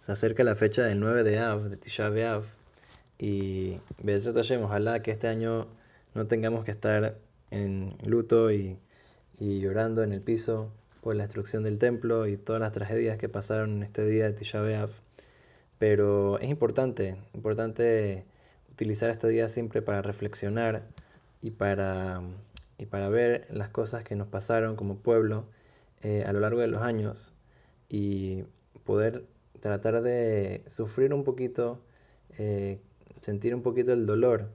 Se acerca la fecha del 9 de Av, de Tisha B'Av, y Bezrat Hashem, ojalá que este año no tengamos que estar en luto y, y, llorando en el piso por la destrucción del templo y todas las tragedias que pasaron en este día de Tisha B'Av. Pero es importante, importante utilizar este día siempre para reflexionar y para, y para ver las cosas que nos pasaron como pueblo eh, a lo largo de los años y poder tratar de sufrir un poquito, eh, sentir un poquito el dolor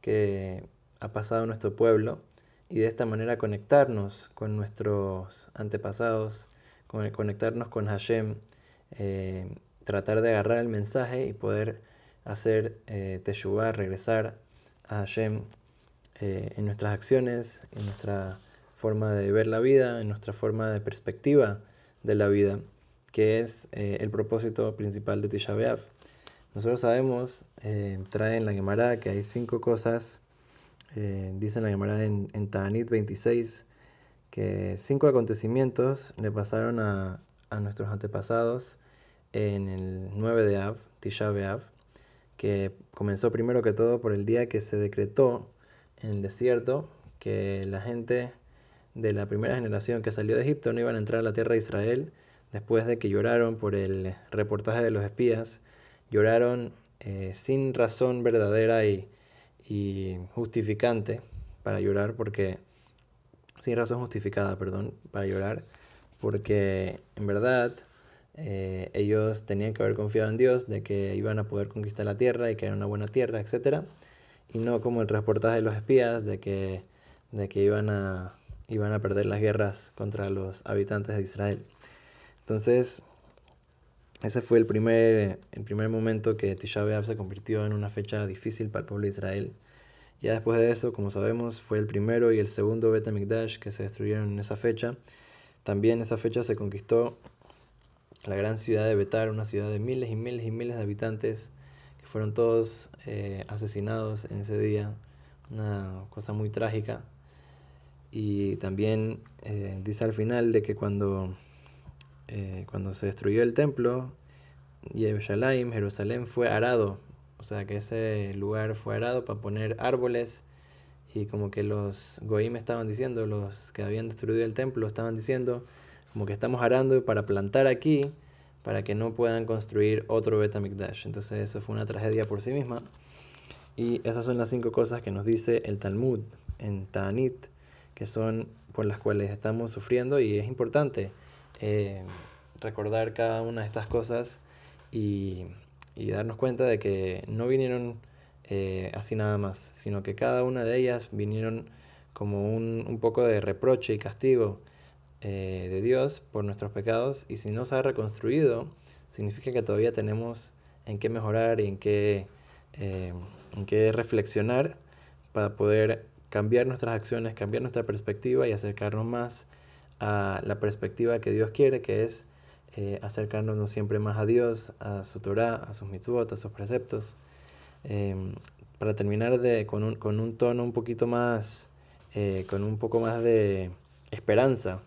que ha pasado nuestro pueblo y de esta manera conectarnos con nuestros antepasados, conectarnos con Hashem, eh, tratar de agarrar el mensaje y poder hacer eh, regresar a Hashem eh, en nuestras acciones, en nuestra forma de ver la vida, en nuestra forma de perspectiva de la vida, que es eh, el propósito principal de Tisha B'Av. Nosotros sabemos, eh, trae en la Gemara que hay cinco cosas, dice en la Gemara en, en Ta'anit 26, que cinco acontecimientos le pasaron a, a nuestros antepasados en el 9 de Av, Tisha B'Av, que comenzó primero que todo por el día que se decretó en el desierto que la gente de la primera generación que salió de Egipto no iban a entrar a la tierra de Israel después de que lloraron por el reportaje de los espías, lloraron eh, sin razón verdadera y, y, justificante para llorar, porque, sin razón justificada, perdón, para llorar, porque en verdad eh, ellos tenían que haber confiado en Dios de que iban a poder conquistar la tierra y que era una buena tierra, etc. Y no como el reportaje de los espías de que, de que iban, a, iban a perder las guerras contra los habitantes de Israel. Entonces, ese fue el primer, el primer momento que Tisha B'Av se convirtió en una fecha difícil para el pueblo de Israel. Ya después de eso, como sabemos, fue el primero y el segundo Bet HaMikdash que se destruyeron en esa fecha. También esa fecha se conquistó la gran ciudad de Betar, una ciudad de miles y miles y miles de habitantes que fueron todos eh, asesinados en ese día, una cosa muy trágica. Y también eh, dice al final de que cuando, eh, cuando se destruyó el templo, Jerusalén, Jerusalén fue arado, o sea que ese lugar fue arado para poner árboles y como que los goim estaban diciendo, los que habían destruido el templo estaban diciendo, como que estamos arando para plantar aquí para que no puedan construir otro Betamikdash. Entonces eso fue una tragedia por sí misma. Y esas son las cinco cosas que nos dice el Talmud en Ta'anit, que son por las cuales estamos sufriendo y es importante eh, recordar cada una de estas cosas y, y, darnos cuenta de que no vinieron eh, así nada más, sino que cada una de ellas vinieron como un, un poco de reproche y castigo eh, de Dios por nuestros pecados. Y si no se ha reconstruido, significa que todavía tenemos en qué mejorar y en qué, en qué reflexionar para poder cambiar nuestras acciones, cambiar nuestra perspectiva y acercarnos más a la perspectiva que Dios quiere, que es eh, acercarnos siempre más a Dios, a su Torah, a sus mitzvot, a sus preceptos. Em, para terminar de, con, un, con un tono un poquito más, con un poco más de esperanza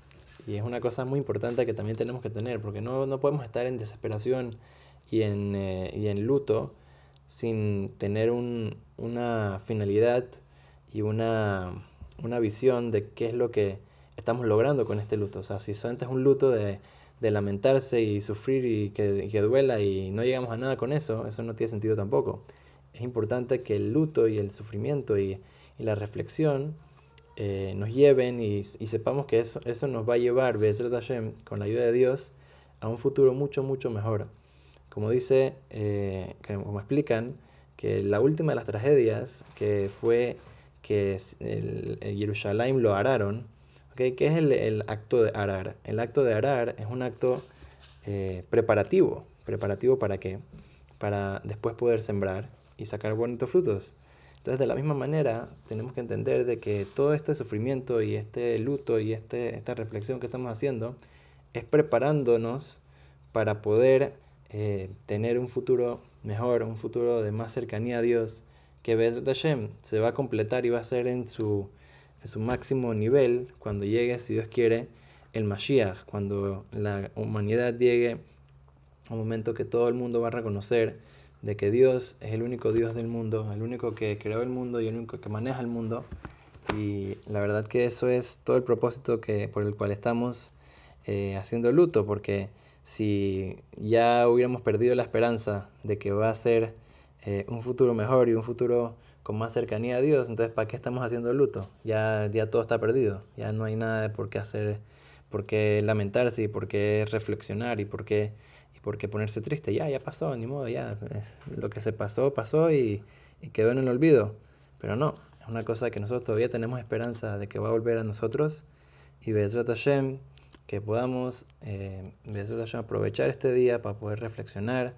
y es una cosa muy importante que también tenemos que tener, porque no, no podemos estar en desesperación y en, eh, y en luto sin tener un, una finalidad y una, una, visión de qué es lo que estamos logrando con este luto. O sea, si solamente es un luto de, de lamentarse y sufrir y que, y que duela y no llegamos a nada con eso, eso no tiene sentido tampoco. Es importante que el luto y el sufrimiento y, y la reflexión eh, nos lleven y, sepamos que eso, eso nos va a llevar, Hashem, con la ayuda de Dios, a un futuro mucho, mucho mejor. Como dice, eh, como explican, que la última de las tragedias, que fue que el, Jerusalén lo araron, ¿qué es el, acto de arar? El acto de arar es un acto eh, preparativo. ¿Preparativo para qué? Para después poder sembrar y sacar bonitos frutos. Entonces, de la misma manera, tenemos que entender de que todo este sufrimiento y este luto y este, esta reflexión que estamos haciendo es preparándonos para poder eh, tener un futuro mejor, un futuro de más cercanía a Dios, que de Hashem se va a completar y va a ser en su, en su máximo nivel cuando llegue, si Dios quiere, el Mashiach, cuando la humanidad llegue un momento que todo el mundo va a reconocer de que Dios es el único Dios del mundo, el único que creó el mundo y el único que maneja el mundo. Y la verdad que eso es todo el propósito que, por el cual estamos eh, haciendo luto, porque si ya hubiéramos perdido la esperanza de que va a ser eh, un futuro mejor y un futuro con más cercanía a Dios, entonces ¿para qué estamos haciendo luto? Ya, ya todo está perdido, ya no hay nada de por qué hacer, por qué lamentarse y por qué reflexionar y por qué por qué ponerse triste, ya, ya pasó, ni modo, ya, lo que se pasó, pasó y, quedó en el olvido. Pero no, es una cosa que nosotros todavía tenemos esperanza de que va a volver a nosotros y Bezrat Hashem, que podamos eh, Hashem, aprovechar este día para poder reflexionar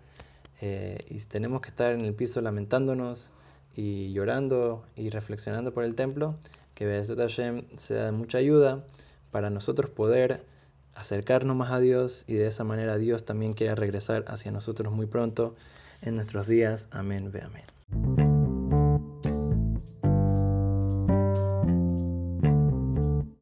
eh, y tenemos que estar en el piso lamentándonos y llorando y reflexionando por el templo, que Bezrat Hashem sea de mucha ayuda para nosotros poder acercarnos más a Dios y de esa manera Dios también quiere regresar hacia nosotros muy pronto en nuestros días. Amén, ve amén.